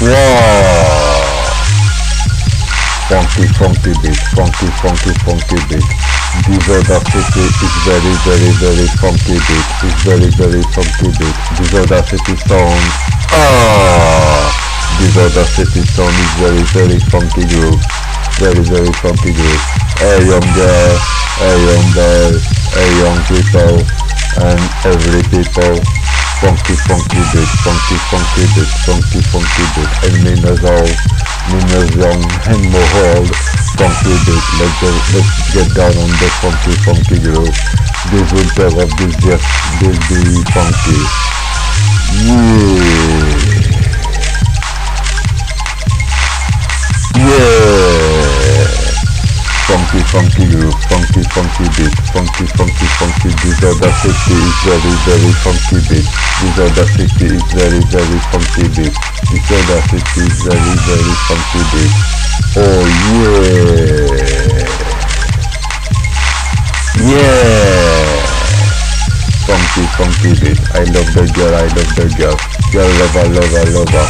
Wow! Funky, funky beat, funky, funky, funky beat. Disorder City is very, very, very funky beat. It's very, very funky beat. Disorder City sound. Ah! Disorder City sound is very, very funky groove. Very, very funky groove. Hey young girl, hey young boy, hey young people, and every people. Funky, funky beat, funky, funky beat, funky, funky beat. En minnesal, minnesjong en behold. Funky beat, let's, go, let's get down on the funky, funky groove. This will winter of this just this be funky. Yeah. Funky, groove, funky, funky beat, funky, funky, funky. Disorder City is very, very funky beat. Disorder City is very, very funky beat. Disorder City is very, very funky beat. Oh yeah, yeah. Funky, funky beat. I love the girl, I love the girl. Girl lover, lover, lover.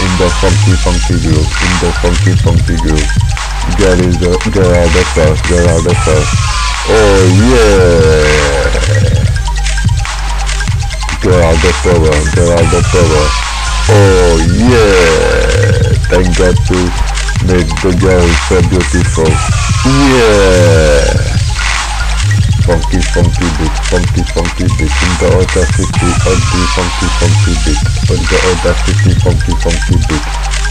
In the funky, funky groove, in the funky, funky groove. Is the girl out the first. Oh yeah. The power, the power. Oh yeah. Thank God to make the girl so beautiful. Yeah. Funky, funky beat, funky, funky beat. In the other city, of the funky, funky beat. In the other city, funky, funky beat.